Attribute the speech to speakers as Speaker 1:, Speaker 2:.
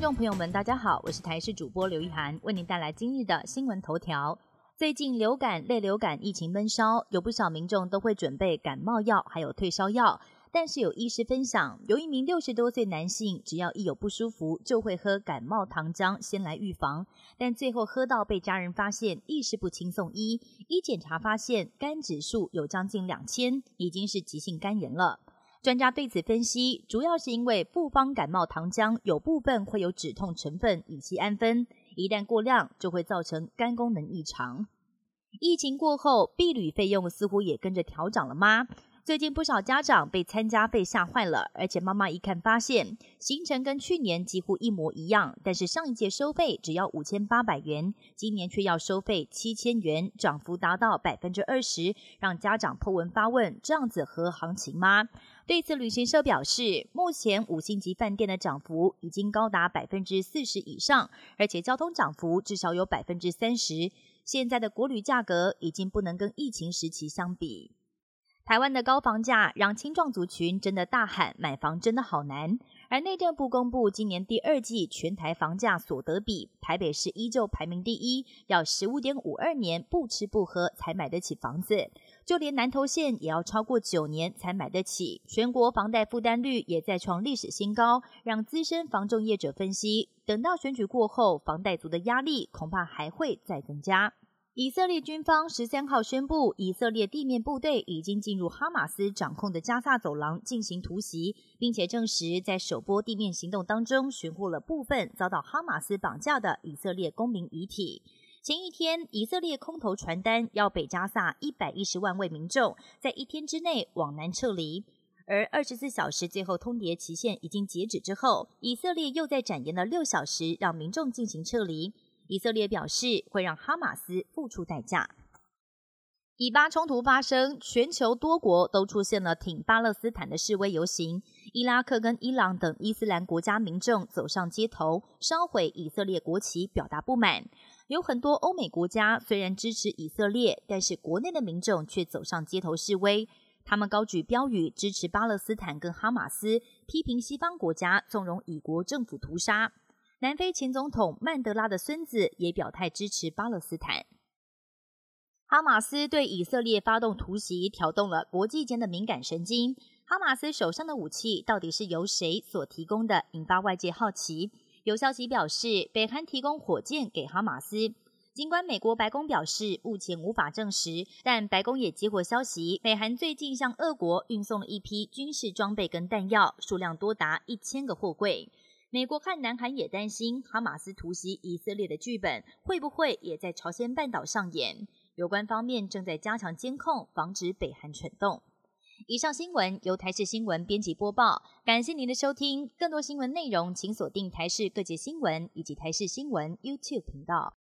Speaker 1: 众朋友们，大家好，我是台视主播刘一涵，为您带来今日的新闻头条。最近流感、类流感疫情闷烧，有不少民众都会准备感冒药，还有退烧药。但是有医师分享，有一名六十多岁男性，只要一有不舒服，就会喝感冒糖浆先来预防，但最后喝到被家人发现，意识不清送医，一检查发现肝指数有将近两千，已经是急性肝炎了。专家对此分析，主要是因为复方感冒糖浆有部分会有止痛成分乙酰氨酚，一旦过量就会造成肝功能异常。疫情过后，避旅费用似乎也跟着调涨了吗？最近不少家长被参加费吓坏了，而且妈妈一看发现行程跟去年几乎一模一样，但是上一届收费只要五千八百元，今年却要收费七千元，涨幅达到百分之二十，让家长破文发问：这样子合行情吗？对此，旅行社表示，目前五星级饭店的涨幅已经高达百分之四十以上，而且交通涨幅至少有百分之三十。现在的国旅价格已经不能跟疫情时期相比。台湾的高房价让青壮族群真的大喊买房真的好难，而内政部公布今年第二季全台房价所得比，台北市依旧排名第一，要十五点五二年不吃不喝才买得起房子，就连南投县也要超过九年才买得起，全国房贷负担率也在创历史新高，让资深房仲业者分析，等到选举过后，房贷族的压力恐怕还会再增加。以色列军方十三号宣布，以色列地面部队已经进入哈马斯掌控的加萨走廊进行突袭，并且证实在首波地面行动当中寻获了部分遭到哈马斯绑架的以色列公民遗体。前一天，以色列空投传单，要北加萨一百一十万位民众在一天之内往南撤离，而二十四小时最后通牒期限已经截止之后，以色列又在展延了六小时，让民众进行撤离。以色列表示会让哈马斯付出代价。以巴冲突发生，全球多国都出现了挺巴勒斯坦的示威游行。伊拉克跟伊朗等伊斯兰国家民众走上街头，烧毁以色列国旗，表达不满。有很多欧美国家虽然支持以色列，但是国内的民众却走上街头示威。他们高举标语，支持巴勒斯坦跟哈马斯，批评西方国家纵容以国政府屠杀。南非前总统曼德拉的孙子也表态支持巴勒斯坦。哈马斯对以色列发动突袭，挑动了国际间的敏感神经。哈马斯手上的武器到底是由谁所提供的，引发外界好奇。有消息表示，北韩提供火箭给哈马斯。尽管美国白宫表示目前无法证实，但白宫也接获消息，北韩最近向俄国运送了一批军事装备跟弹药，数量多达一千个货柜。美国和南韩也担心哈马斯突袭以色列的剧本会不会也在朝鲜半岛上演？有关方面正在加强监控，防止北韩蠢动。以上新闻由台视新闻编辑播报，感谢您的收听。更多新闻内容，请锁定台视各界新闻以及台视新闻 YouTube 频道。